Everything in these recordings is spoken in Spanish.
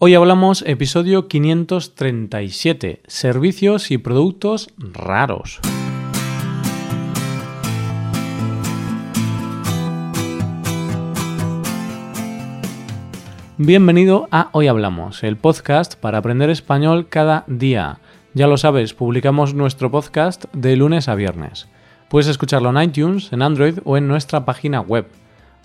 Hoy hablamos episodio 537, servicios y productos raros. Bienvenido a Hoy Hablamos, el podcast para aprender español cada día. Ya lo sabes, publicamos nuestro podcast de lunes a viernes. Puedes escucharlo en iTunes, en Android o en nuestra página web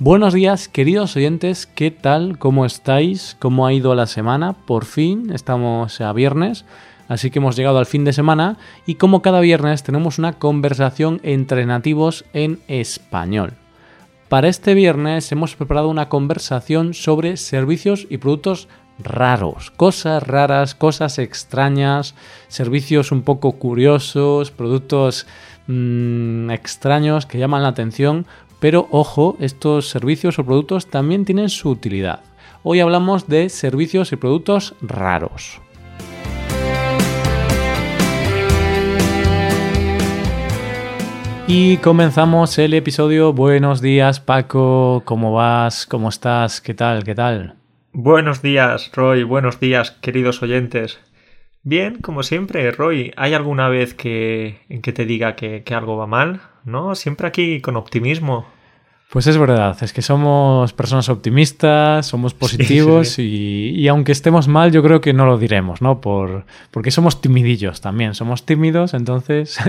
Buenos días, queridos oyentes, ¿qué tal? ¿Cómo estáis? ¿Cómo ha ido la semana? Por fin, estamos a viernes, así que hemos llegado al fin de semana y como cada viernes tenemos una conversación entre nativos en español. Para este viernes hemos preparado una conversación sobre servicios y productos raros, cosas raras, cosas extrañas, servicios un poco curiosos, productos mm, extraños que llaman la atención pero ojo, estos servicios o productos también tienen su utilidad. Hoy hablamos de servicios y productos raros. Y comenzamos el episodio. Buenos días, Paco. ¿Cómo vas? ¿Cómo estás? ¿Qué tal? ¿Qué tal? Buenos días, Roy. Buenos días, queridos oyentes. Bien, como siempre, Roy. ¿Hay alguna vez que, en que te diga que algo va mal? ¿No? Siempre aquí con optimismo. Pues es verdad, es que somos personas optimistas, somos positivos Y, aunque estemos mal, yo creo que no lo diremos, ¿no? Por, porque somos timidillos también, somos tímidos, entonces...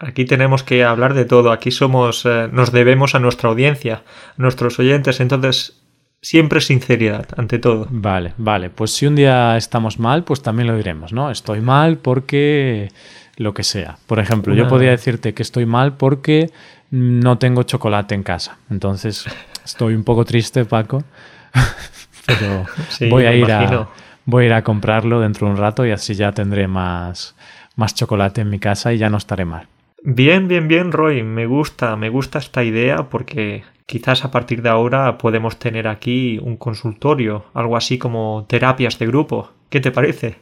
Aquí tenemos que hablar de todo, aquí somos, eh, nos debemos a nuestra audiencia, a nuestros oyentes, entonces siempre sinceridad, ante todo. Vale, vale, pues si un día estamos mal, pues también lo diremos, ¿no? Estoy mal porque lo que sea. Por ejemplo, yo podría decirte que estoy mal porque no tengo chocolate en casa. Entonces estoy un poco triste, Paco. Pero voy a ir a voy a ir a comprarlo dentro de un rato y así ya tendré más, más chocolate en mi casa y ya no estaré mal. Bien, bien, bien, Roy. Me gusta, me gusta esta idea porque quizás a partir de ahora podemos tener aquí un consultorio, algo así como terapias de grupo. ¿Qué te parece?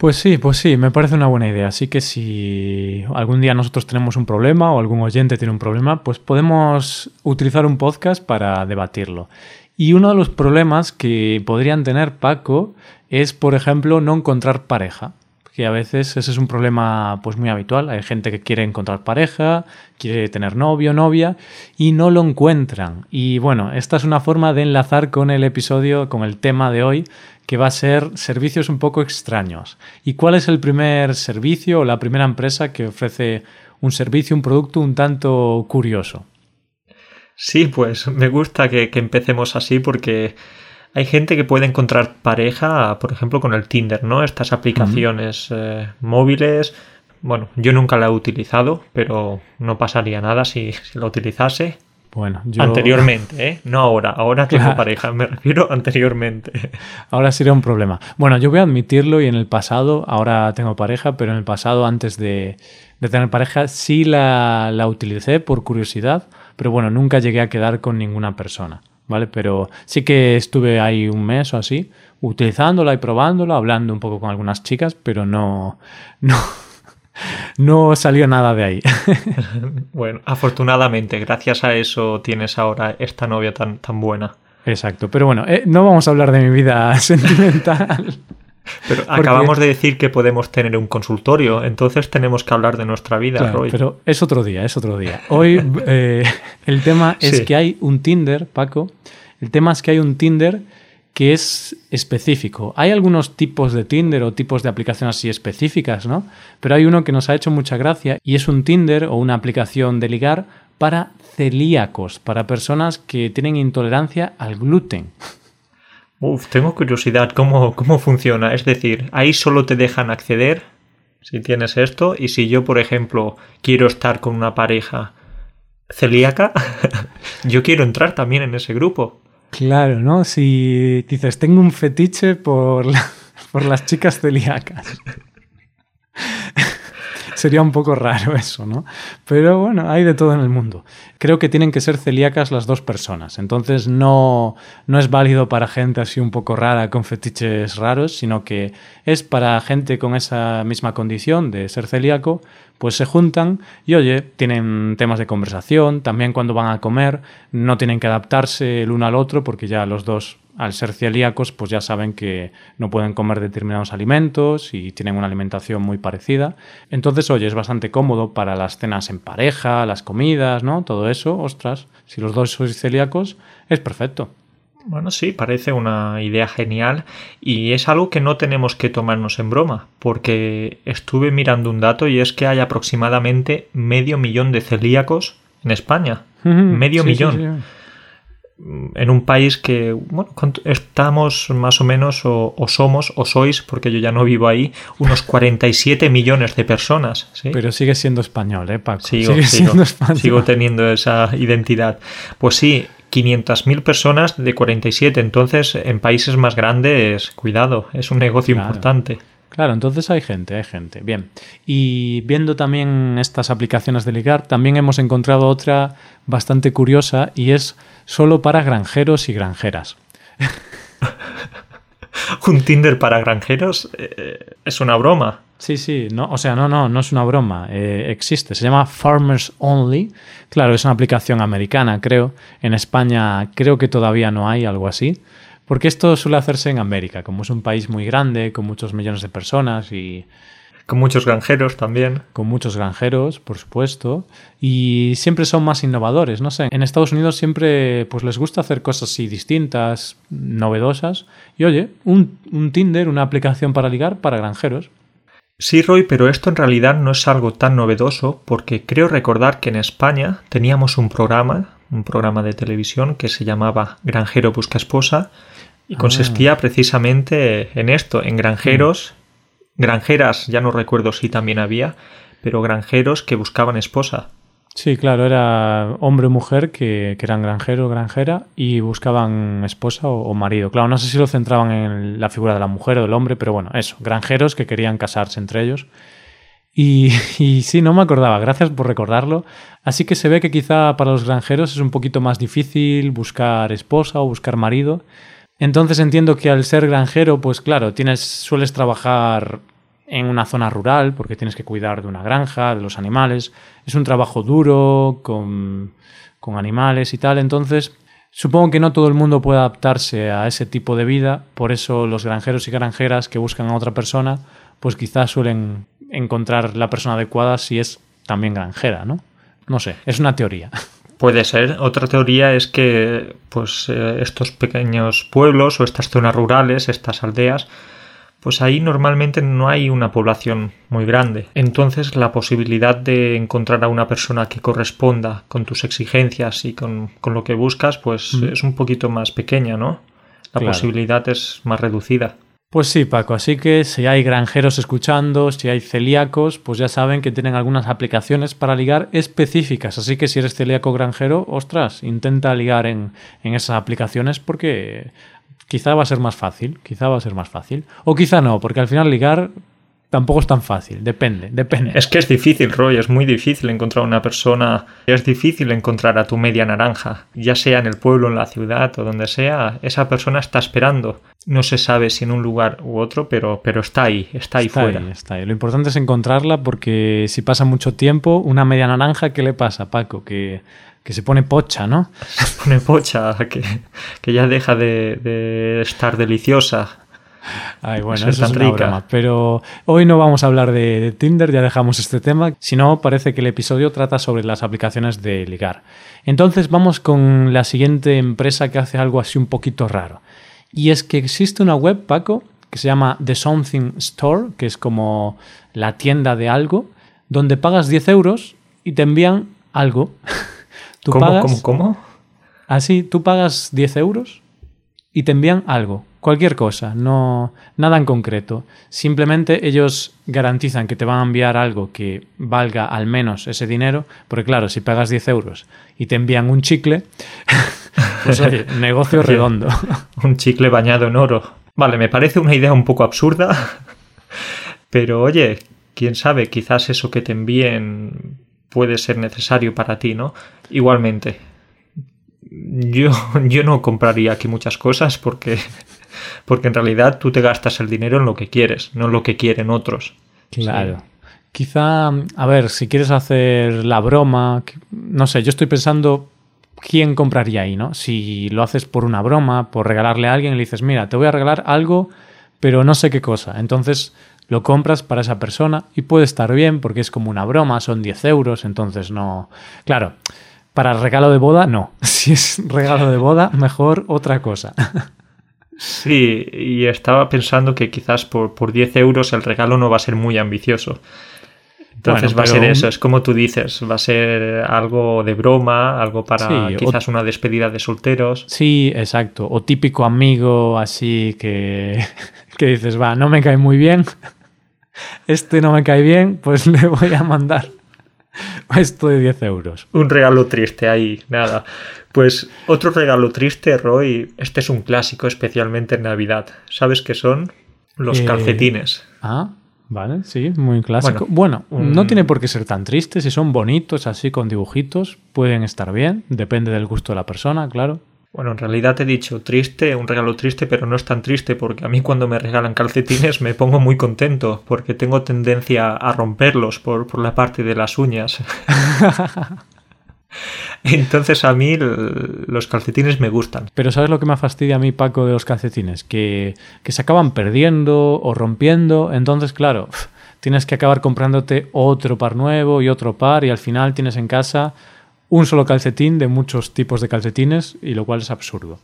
Pues sí, pues sí, me parece una buena idea. Así que si algún día nosotros tenemos un problema o algún oyente tiene un problema, pues podemos utilizar un podcast para debatirlo. Y uno de los problemas que podrían tener Paco es, por ejemplo, no encontrar pareja. Que a veces ese es un problema pues muy habitual. Hay gente que quiere encontrar pareja, quiere tener novio, novia y no lo encuentran. Y bueno, esta es una forma de enlazar con el episodio, con el tema de hoy, que va a ser servicios un poco extraños. ¿Y cuál es el primer servicio o la primera empresa que ofrece un servicio, un producto un tanto curioso? Sí, pues me gusta que, empecemos así porque hay gente que puede encontrar pareja, por ejemplo, con el Tinder, ¿no? Estas aplicaciones eh, móviles. Bueno, yo nunca la he utilizado, pero no pasaría nada si, si la utilizase. Bueno, yo... Anteriormente, ¿eh? No ahora. Ahora tengo pareja, me refiero anteriormente. Ahora sería un problema. Bueno, yo voy a admitirlo y en el pasado, ahora tengo pareja, pero en el pasado, antes de, tener pareja, sí la, la, utilicé por curiosidad, pero bueno, nunca llegué a quedar con ninguna persona, ¿vale? Pero sí que estuve ahí un mes o así, utilizándola y probándola, hablando un poco con algunas chicas, pero no... no no salió nada de ahí. bueno, afortunadamente, gracias a eso tienes ahora esta novia tan, tan buena. Exacto, pero bueno, eh, no vamos a hablar de mi vida sentimental. Pero acabamos de decir que podemos tener un consultorio, entonces tenemos que hablar de nuestra vida, Roy. Pero es otro día, es otro día. Hoy eh, el tema es que hay un Tinder, Paco. El tema es que hay un Tinder que es específico. Hay algunos tipos de Tinder o tipos de aplicaciones así específicas, ¿no? Pero hay uno que nos ha hecho mucha gracia y es un Tinder o una aplicación de ligar para celíacos, para personas que tienen intolerancia al gluten. Uf, tengo curiosidad cómo, cómo funciona. Es decir, ahí solo te dejan acceder si tienes esto y si yo, por ejemplo, quiero estar con una pareja celíaca, yo quiero entrar también en ese grupo. Claro, ¿no? Si dices, tengo un fetiche por, por las chicas celíacas. sería un poco raro eso, ¿no? Pero bueno, hay de todo en el mundo. Creo que tienen que ser celíacas las dos personas, entonces no, no es válido para gente así un poco rara con fetiches raros, sino que es para gente con esa misma condición de ser celíaco, pues se juntan y oye, tienen temas de conversación, también cuando van a comer no tienen que adaptarse el uno al otro porque ya los dos al ser celíacos, pues ya saben que no pueden comer determinados alimentos y tienen una alimentación muy parecida. Entonces, oye, es bastante cómodo para las cenas en pareja, las comidas, ¿no? Todo eso, ostras, si los dos sois celíacos, es perfecto. Bueno, sí, parece una idea genial y es algo que no tenemos que tomarnos en broma, porque estuve mirando un dato y es que hay aproximadamente medio millón de celíacos en España. medio millón en un país que, bueno, estamos más o menos, o, somos, o sois, porque yo ya no vivo ahí, unos 47 millones de personas. Pero sigue siendo español, ¿eh, Paco? Sigo, siendo español. sigo teniendo esa identidad. Pues sí, 500.000 personas de 47. Entonces, en países más grandes, cuidado, es un negocio importante. Claro, entonces hay gente, hay gente. Bien. Y viendo también estas aplicaciones de ligar, también hemos encontrado otra bastante curiosa y es solo para granjeros y granjeras. un Tinder para granjeros eh, es una broma. Sí, sí, no, o sea, no, no, no es una broma, eh, existe, se llama Farmers Only. Claro, es una aplicación americana, creo. En España creo que todavía no hay algo así. Porque esto suele hacerse en América, como es un país muy grande, con muchos millones de personas y... Con muchos granjeros también. Con muchos granjeros, por supuesto. Y siempre son más innovadores, no sé. En Estados Unidos siempre pues les gusta hacer cosas así distintas, novedosas. Y oye, un, un Tinder, una aplicación para ligar para granjeros. Sí, Roy, pero esto en realidad no es algo tan novedoso porque creo recordar que en España teníamos un programa, un programa de televisión que se llamaba Granjero Busca Esposa y consistía ah. precisamente en esto, en granjeros, mm. granjeras, ya no recuerdo si también había, pero granjeros que buscaban esposa. Sí, claro, era hombre o mujer que, eran granjero o granjera y buscaban esposa o, marido. Claro, no sé si lo centraban en la figura de la mujer o del hombre, pero bueno, eso, granjeros que querían casarse entre ellos. Y, sí, no me acordaba, gracias por recordarlo. Así que se ve que quizá para los granjeros es un poquito más difícil buscar esposa o buscar marido. Entonces entiendo que al ser granjero, pues claro, tienes, sueles trabajar en una zona rural porque tienes que cuidar de una granja, de los animales. Es un trabajo duro, con, con animales y tal. Entonces, supongo que no todo el mundo puede adaptarse a ese tipo de vida. Por eso los granjeros y granjeras que buscan a otra persona, pues quizás suelen encontrar la persona adecuada si es también granjera, ¿no? No sé, es una teoría. Puede ser. Otra teoría es que pues eh, estos pequeños pueblos o estas zonas rurales, estas aldeas, pues ahí normalmente no hay una población muy grande. Entonces la posibilidad de encontrar a una persona que corresponda con tus exigencias y con, lo que buscas, pues mm. es un poquito más pequeña, ¿no? La posibilidad es más reducida. Pues sí, Paco, así que si hay granjeros escuchando, si hay celíacos, pues ya saben que tienen algunas aplicaciones para ligar específicas. Así que si eres celíaco granjero, ostras, intenta ligar en, en esas aplicaciones porque quizá va a ser más fácil, quizá va a ser más fácil. O quizá no, porque al final ligar tampoco es tan fácil, depende, depende. Es que es difícil, Roy, es muy difícil encontrar una persona, es difícil encontrar a tu media naranja, ya sea en el pueblo, en la ciudad o donde sea, esa persona está esperando. No se sabe si en un lugar u otro, pero, pero está ahí, está ahí fuera. está ahí. Lo importante es encontrarla porque si pasa mucho tiempo, una media naranja, ¿qué le pasa, Paco? Que que se pone pocha, ¿no? Se pone pocha, que, que ya deja de, de, estar deliciosa. Ay, bueno, eso, es una broma. Pero hoy no vamos a hablar de, Tinder, ya dejamos este tema. Si no, parece que el episodio trata sobre las aplicaciones de ligar. Entonces vamos con la siguiente empresa que hace algo así un poquito raro. Y es que existe una web, Paco, que se llama The Something Store, que es como la tienda de algo, donde pagas 10 euros y te envían algo. ¿Tú ¿Cómo, cómo, cómo? Así, tú pagas 10 euros y te envían algo cualquier cosa, no nada en concreto. Simplemente ellos garantizan que te van a enviar algo que valga al menos ese dinero, porque claro, si pagas 10 euros y te envían un chicle, pues oye, negocio redondo. un chicle bañado en oro. Vale, me parece una idea un poco absurda, pero oye, quién sabe, quizás eso que te envíen puede ser necesario para ti, ¿no? Igualmente, yo, yo no compraría aquí muchas cosas porque, porque en realidad tú te gastas el dinero en lo que quieres, no en lo que quieren otros. Claro. Quizá, a ver, si quieres hacer la broma, no sé, yo estoy pensando quién compraría ahí, ¿no? Si lo haces por una broma, por regalarle a alguien y le dices, mira, te voy a regalar algo, pero no sé qué cosa. Entonces lo compras para esa persona y puede estar bien porque es como una broma, son 10 euros, entonces no... Claro, para regalo de boda, no. Si es regalo de boda, mejor otra cosa. Sí, y estaba pensando que quizás por, por 10 euros el regalo no va a ser muy ambicioso. Entonces va a ser eso, es como tú dices, va a ser algo de broma, algo para quizás una despedida de solteros. Sí, exacto. O típico amigo así que, que dices, va, no me cae muy bien, este no me cae bien, pues le voy a mandar esto de 10 euros. Un regalo triste ahí, nada. Pues otro regalo triste, Roy, este es un clásico, especialmente en Navidad. ¿Sabes qué son? Los eh, calcetines. Ah, Vale, sí, muy clásico. Bueno, no tiene por qué ser tan triste. Si son bonitos, así con dibujitos, pueden estar bien. Depende del gusto de la persona, claro. Bueno, en realidad te he dicho triste, un regalo triste, pero no es tan triste porque a mí cuando me regalan calcetines me pongo muy contento porque tengo tendencia a romperlos por, por la parte de las uñas. Entonces a mí los calcetines me gustan. Pero ¿sabes lo que me fastidia a mí, Paco, de los calcetines? Que, que se acaban perdiendo o rompiendo. Entonces, claro, tienes que acabar comprándote otro par nuevo y otro par y al final tienes en casa un solo calcetín de muchos tipos de calcetines y lo cual es absurdo.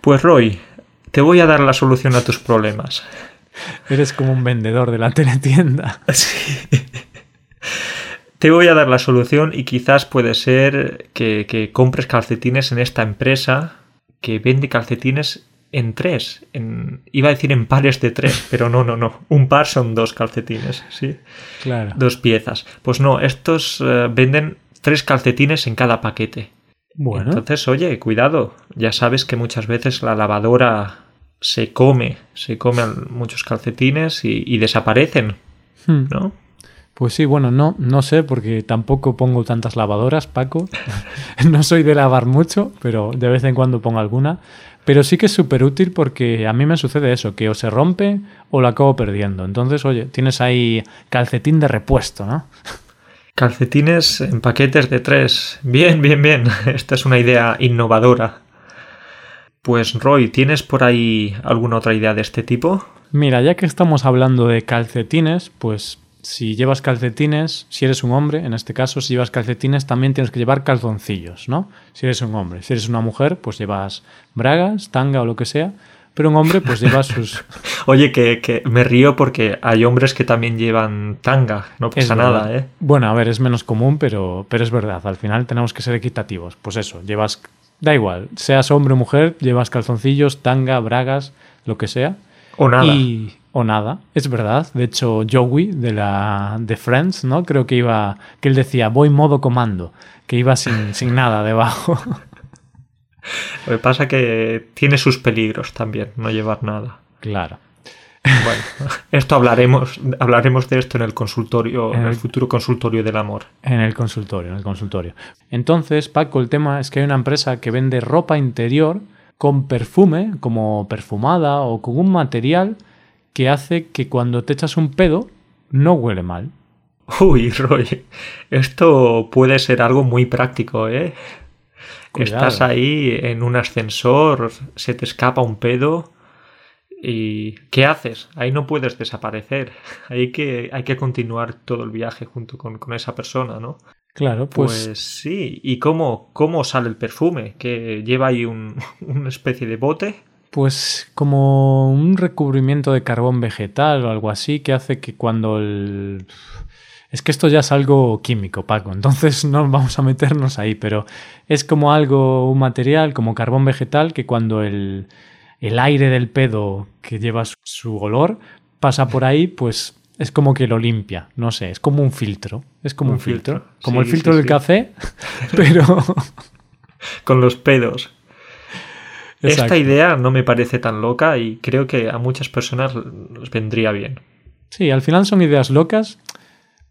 Pues Roy, te voy a dar la solución a tus problemas. Eres como un vendedor de la teletienda. Sí. Te voy a dar la solución y quizás puede ser que, compres calcetines en esta empresa que vende calcetines en tres. En, iba a decir en pares de tres, pero no, no, no. Un par son dos calcetines, ¿sí? Claro. Dos piezas. Pues no, estos eh, venden tres calcetines en cada paquete. Bueno. Entonces, oye, cuidado. Ya sabes que muchas veces la lavadora se come, se come muchos calcetines y, desaparecen, hmm. ¿no? Pues sí, bueno, no, no sé, porque tampoco pongo tantas lavadoras, Paco. no soy de lavar mucho, pero de vez en cuando pongo alguna. Pero sí que es súper útil porque a mí me sucede eso, que o se rompe o lo acabo perdiendo. Entonces, oye, tienes ahí calcetín de repuesto, ¿no? Calcetines en paquetes de tres. Bien, bien, bien. Esta es una idea innovadora. Pues Roy, ¿tienes por ahí alguna otra idea de este tipo? Mira, ya que estamos hablando de calcetines, pues si llevas calcetines, si eres un hombre, en este caso, si llevas calcetines, también tienes que llevar calzoncillos, ¿no? Si eres un hombre. Si eres una mujer, pues llevas bragas, tanga o lo que sea. Pero un hombre, pues lleva sus. Oye, que, me río porque hay hombres que también llevan tanga, no pasa nada, ¿eh? Bueno, a ver, es menos común, pero, pero es verdad. Al final tenemos que ser equitativos. Pues eso, llevas. Da igual, seas hombre o mujer, llevas calzoncillos, tanga, bragas, lo que sea. O nada. Y, o nada. Es verdad. De hecho, Joey de la de Friends, ¿no? Creo que iba que él decía, "Voy modo comando", que iba sin, sin nada debajo. Lo que pasa que tiene sus peligros también, no llevar nada. Claro. Bueno, esto hablaremos, hablaremos de esto en el consultorio, en el, futuro consultorio del amor. En el consultorio, en el consultorio. Entonces, Paco, el tema es que hay una empresa que vende ropa interior con perfume, como perfumada o con un material que hace que cuando te echas un pedo no huele mal. Uy, Roy, esto puede ser algo muy práctico, ¿eh? Estás ahí en un ascensor, se te escapa un pedo y ¿qué haces? Ahí no puedes desaparecer. Hay que, hay que continuar todo el viaje junto con, esa persona, ¿no? Claro, pues... pues... sí. ¿Y cómo, cómo sale el perfume? ¿Que lleva ahí un, una especie de bote? Pues como un recubrimiento de carbón vegetal o algo así que hace que cuando el... Es que esto ya es algo químico, Paco, entonces no vamos a meternos ahí, pero es como algo, un material como carbón vegetal que cuando el, el aire del pedo que lleva su olor pasa por ahí, pues es como que lo limpia, no sé, es como un filtro, es como un, filtro, como el filtro del café, pero... Con los pedos. Esta idea no me parece tan loca y creo que a muchas personas les vendría bien. Sí, al final son ideas locas,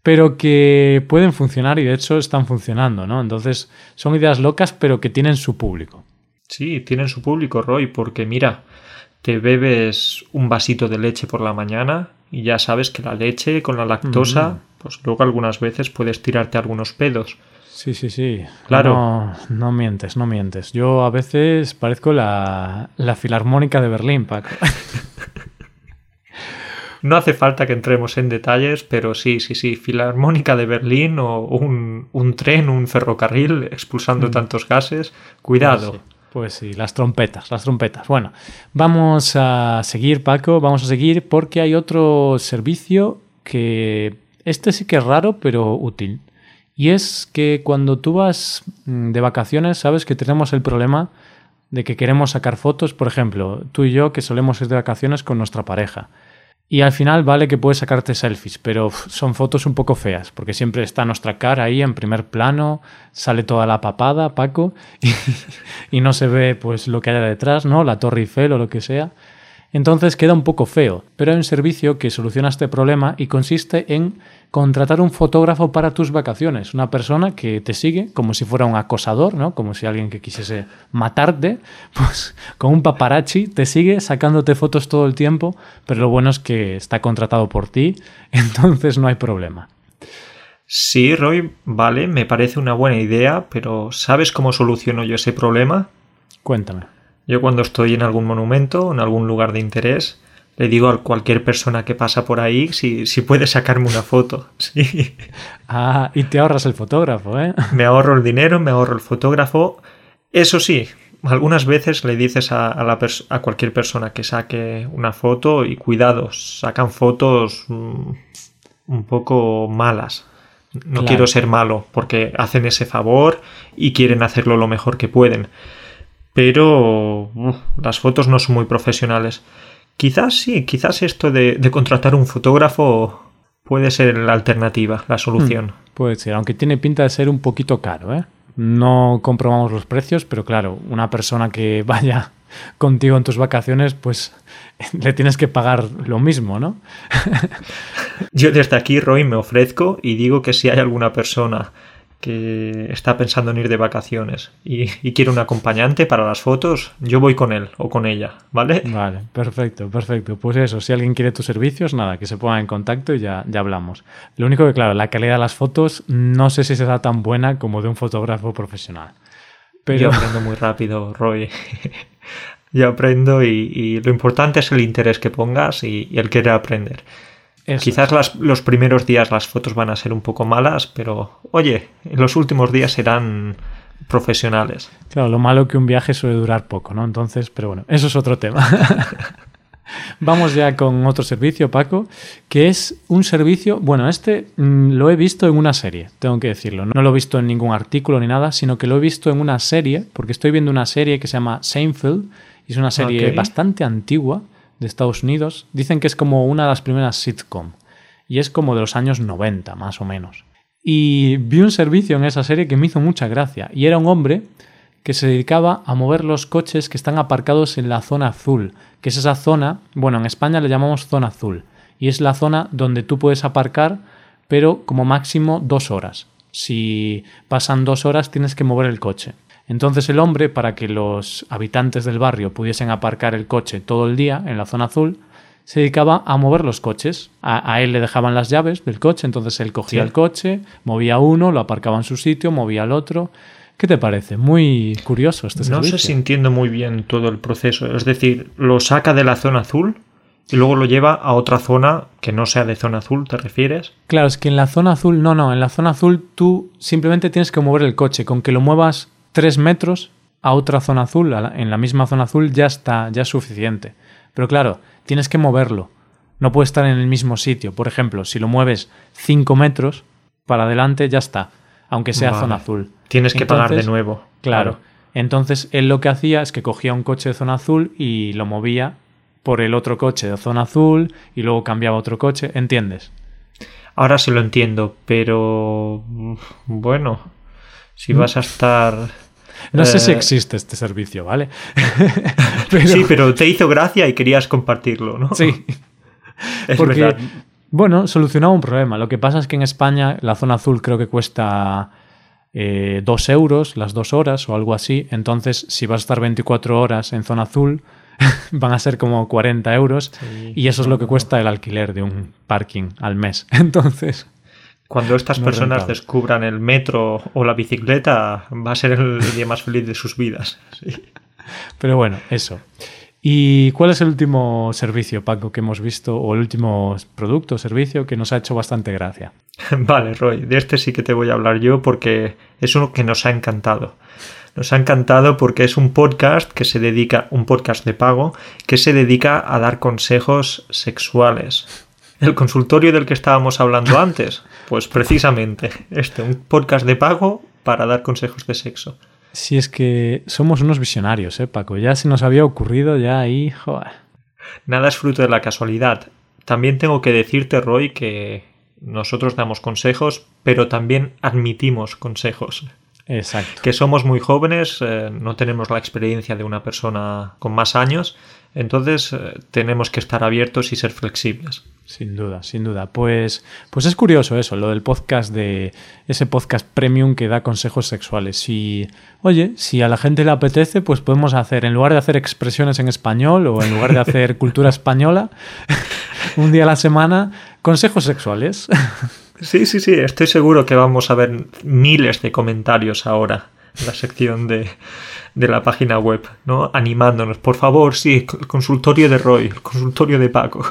pero que pueden funcionar y de hecho están funcionando, ¿no? Entonces son ideas locas, pero que tienen su público. Sí, tienen su público, Roy, porque mira, te bebes un vasito de leche por la mañana y ya sabes que la leche con la lactosa, mm. pues luego algunas veces puedes tirarte algunos pedos. Sí, sí, sí. Claro. No, mientes, no mientes. Yo a veces parezco la, la filarmónica de Berlín, Paco. no hace falta que entremos en detalles, pero sí, sí, sí, filarmónica de Berlín o un, un tren, un ferrocarril expulsando mm. tantos gases. Cuidado. Pues sí, las trompetas, las trompetas. Bueno, vamos a seguir, Paco, vamos a seguir porque hay otro servicio que este sí que es raro, pero útil. Y es que cuando tú vas mm, de vacaciones, sabes que tenemos el problema de que queremos sacar fotos, por ejemplo, tú y yo que solemos ir de vacaciones con nuestra pareja. Y al final vale que puedes sacarte selfies, pero son fotos un poco feas, porque siempre está nuestra cara ahí en primer plano, sale toda la papada, Paco, y, no se ve pues lo que haya detrás, ¿no? La Torre Eiffel o lo que sea. Entonces queda un poco feo, pero hay un servicio que soluciona este problema y consiste en contratar un fotógrafo para tus vacaciones, una persona que te sigue como si fuera un acosador, ¿no? Como si alguien que quisiese matarte, pues con un paparazzi te sigue sacándote fotos todo el tiempo, pero lo bueno es que está contratado por ti, entonces no hay problema. Sí, Roy, vale, me parece una buena idea, pero ¿sabes cómo soluciono yo ese problema? Cuéntame. Yo cuando estoy en algún monumento, en algún lugar de interés, le digo a cualquier persona que pasa por ahí si, si puede sacarme una foto. Sí. Ah, y te ahorras el fotógrafo, ¿eh? Me ahorro el dinero, me ahorro el fotógrafo. Eso sí, algunas veces le dices a, la a cualquier persona que saque una foto y cuidado, sacan fotos mm, un poco malas. No quiero ser malo, porque hacen ese favor y quieren hacerlo lo mejor que pueden pero las fotos no son muy profesionales. Quizás sí, quizás esto de, contratar un fotógrafo puede ser la alternativa, la solución. Hmm, puede ser, aunque tiene pinta de ser un poquito caro, ¿eh? No comprobamos los precios, pero claro, una persona que vaya contigo en tus vacaciones, pues le tienes que pagar lo mismo, ¿no? Yo desde aquí, Roy, me ofrezco y digo que si hay alguna persona que está pensando en ir de vacaciones y, quiere un acompañante para las fotos, yo voy con él o con ella, ¿vale? Vale, perfecto, perfecto. Pues eso, si alguien quiere tus servicios, nada, que se ponga en contacto y ya, ya hablamos. Lo único que, claro, la calidad de las fotos no sé si será tan buena como de un fotógrafo profesional. Pero... Yo aprendo muy rápido, Roy. yo aprendo y, lo importante es el interés que pongas y el querer aprender. Quizás los primeros días las fotos van a ser un poco malas, pero oye, en los últimos días serán profesionales. Claro, lo malo que un viaje suele durar poco, ¿no? Entonces, pero bueno, eso es otro tema. Vamos ya con otro servicio, Paco, que es un servicio, bueno, este mm, lo he visto en una serie, tengo que decirlo, no lo he visto en ningún artículo ni nada, sino que lo he visto en una serie, porque estoy viendo una serie que se llama Seinfeld, y es una serie bastante antigua, de Estados Unidos. Dicen que es como una de las primeras sitcom y es como de los años 90 más o menos. Y vi un servicio en esa serie que me hizo mucha gracia y era un hombre que se dedicaba a mover los coches que están aparcados en la zona azul, que es esa zona, bueno, en España le llamamos zona azul, y es la zona donde tú puedes aparcar, pero como máximo dos horas. Si pasan dos horas tienes que mover el coche. Entonces el hombre, para que los habitantes del barrio pudiesen aparcar el coche todo el día en la zona azul, se dedicaba a mover los coches. A, él le dejaban las llaves del coche, entonces él cogía el coche, movía uno, lo aparcaba en su sitio, movía el otro. ¿Qué te parece? Muy curioso este servicio. No sé si entiendo muy bien todo el proceso. Es decir, lo saca de la zona azul y luego lo lleva a otra zona que no sea de zona azul, ¿te refieres? Claro, es que en la zona azul, no, no, en la zona azul tú simplemente tienes que mover el coche. Con que lo muevas tres metros a otra zona azul, en la misma zona azul, ya está, ya es suficiente. Pero claro, tienes que moverlo. No puede estar en el mismo sitio. Por ejemplo, si lo mueves cinco metros para adelante, ya está, aunque sea zona azul. Tienes que pagar de nuevo. Claro. Entonces, él lo que hacía es que cogía un coche de zona azul y lo movía por el otro coche de zona azul y luego cambiaba otro coche. ¿Entiendes? Ahora sí lo entiendo, pero bueno, si mm. vas a estar no sé si eh, existe este servicio, ¿vale? Sí, pero te hizo gracia y querías compartirlo, ¿no? Sí. Es Porque Bueno, solucionaba un problema. Lo que pasa es que en España la zona azul creo que cuesta eh, 2 euros las dos horas o algo así. Entonces, si vas a estar 24 horas en zona azul, van a ser como 40 euros. Sí, y eso es lo que cuesta el alquiler de un parking al mes. Entonces... Cuando estas No personas rentable. descubran el metro o la bicicleta, va a ser el día más feliz de sus vidas. Sí. Pero bueno, eso. ¿Y cuál es el último servicio, Paco, que hemos visto, o el último producto o servicio que nos ha hecho bastante gracia? Vale, Roy, de este sí que te voy a hablar yo porque es uno que nos ha encantado. Nos ha encantado porque es un podcast que se dedica, un podcast de pago, que se dedica a dar consejos sexuales. El consultorio del que estábamos hablando antes, pues precisamente este, un podcast de pago para dar consejos de sexo. Si es que somos unos visionarios, ¿eh, Paco? Ya se nos había ocurrido, ya ahí, joder. Nada es fruto de la casualidad. También tengo que decirte, Roy, que nosotros damos consejos, pero también admitimos consejos. Exacto. Que somos muy jóvenes, eh, no tenemos la experiencia de una persona con más años, entonces eh, tenemos que estar abiertos y ser flexibles. Sin duda, sin duda. Pues, pues es curioso eso, lo del podcast de ese podcast premium que da consejos sexuales. Si, oye, si a la gente le apetece, pues podemos hacer, en lugar de hacer expresiones en español o en lugar de hacer cultura española, un día a la semana, consejos sexuales. Sí, sí, sí, estoy seguro que vamos a ver miles de comentarios ahora en la sección de, de la página web, ¿no? Animándonos, por favor, sí, el consultorio de Roy, el consultorio de Paco.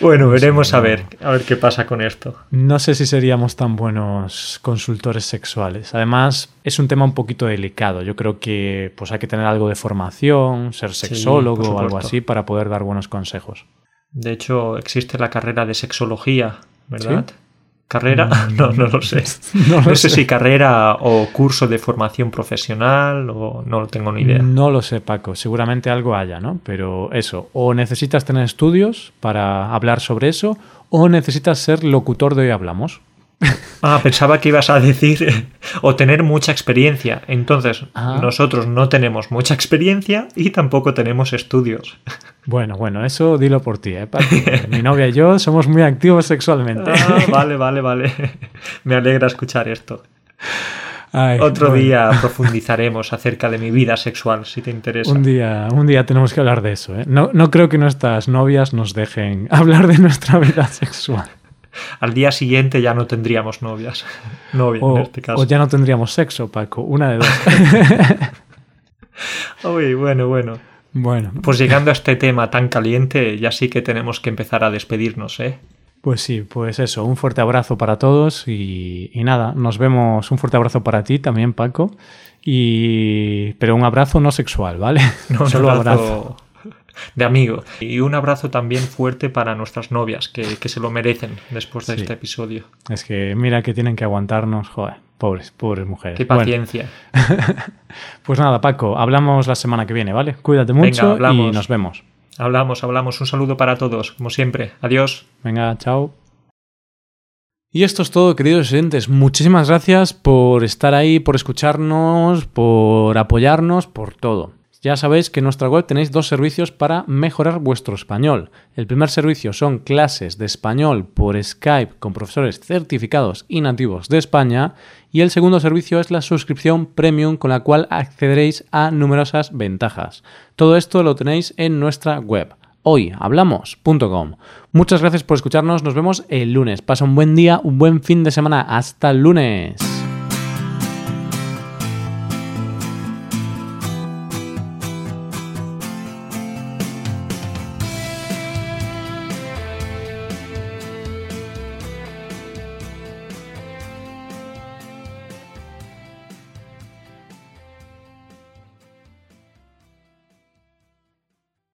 Bueno, veremos a ver, a ver qué pasa con esto. No sé si seríamos tan buenos consultores sexuales. Además, es un tema un poquito delicado. Yo creo que pues hay que tener algo de formación, ser sexólogo o algo así para poder dar buenos consejos. De hecho, existe la carrera de sexología, ¿verdad? ¿Sí? ¿Carrera? No, no lo sé. No lo No sé sé. si carrera o curso de formación profesional o no lo tengo ni idea. No lo sé, Paco. Seguramente algo haya, ¿no? Pero eso, o necesitas tener estudios para hablar sobre eso, o necesitas ser locutor de Hoy Hablamos. Ah, pensaba que ibas a decir o tener mucha experiencia. Entonces, Ah. nosotros no tenemos mucha experiencia y tampoco tenemos estudios. Bueno, bueno, eso dilo por ti, ¿eh, Paco? Mi novia y yo somos muy activos sexualmente. Ah, vale, vale, vale. Me alegra escuchar esto. Ay, Otro bueno. día profundizaremos acerca de mi vida sexual, si te interesa. Un día, un día tenemos que hablar de eso. ¿eh? No, no creo que nuestras novias nos dejen hablar de nuestra vida sexual. Al día siguiente ya no tendríamos novias. Novia, O, en este caso. o ya no tendríamos sexo, Paco. Una de dos. Uy, bueno, bueno. bueno, Pues llegando a este tema tan caliente, ya sí que tenemos que empezar a despedirnos, ¿eh? pues sí, pues eso. Un fuerte abrazo para todos y, y nada, nos vemos. Un fuerte abrazo para ti también, Paco. Y, pero un abrazo no sexual, ¿vale? No, un Solo abrazo. abrazo de amigo. Y un abrazo también fuerte para nuestras novias, que, que se lo merecen después de Sí. este episodio. Es que mira que tienen que aguantarnos. Joder, pobres, pobres mujeres. Qué Bueno, paciencia. pues nada, Paco, hablamos la semana que viene, ¿vale? Cuídate mucho y nos vemos. Hablamos, hablamos. Un saludo para todos, como siempre. Adiós. Venga, chao. Y esto es todo, queridos oyentes. Muchísimas gracias por estar ahí, por escucharnos, por apoyarnos, por todo. Ya sabéis que en nuestra web tenéis dos servicios para mejorar vuestro español. El primer servicio son clases de español por Skype con profesores certificados y nativos de España. Y el segundo servicio es la suscripción premium con la cual accederéis a numerosas ventajas. Todo esto lo tenéis en nuestra web hoyhablamos.com. Muchas gracias por escucharnos, nos vemos el lunes. Pasa un buen día, un buen fin de semana. Hasta el lunes.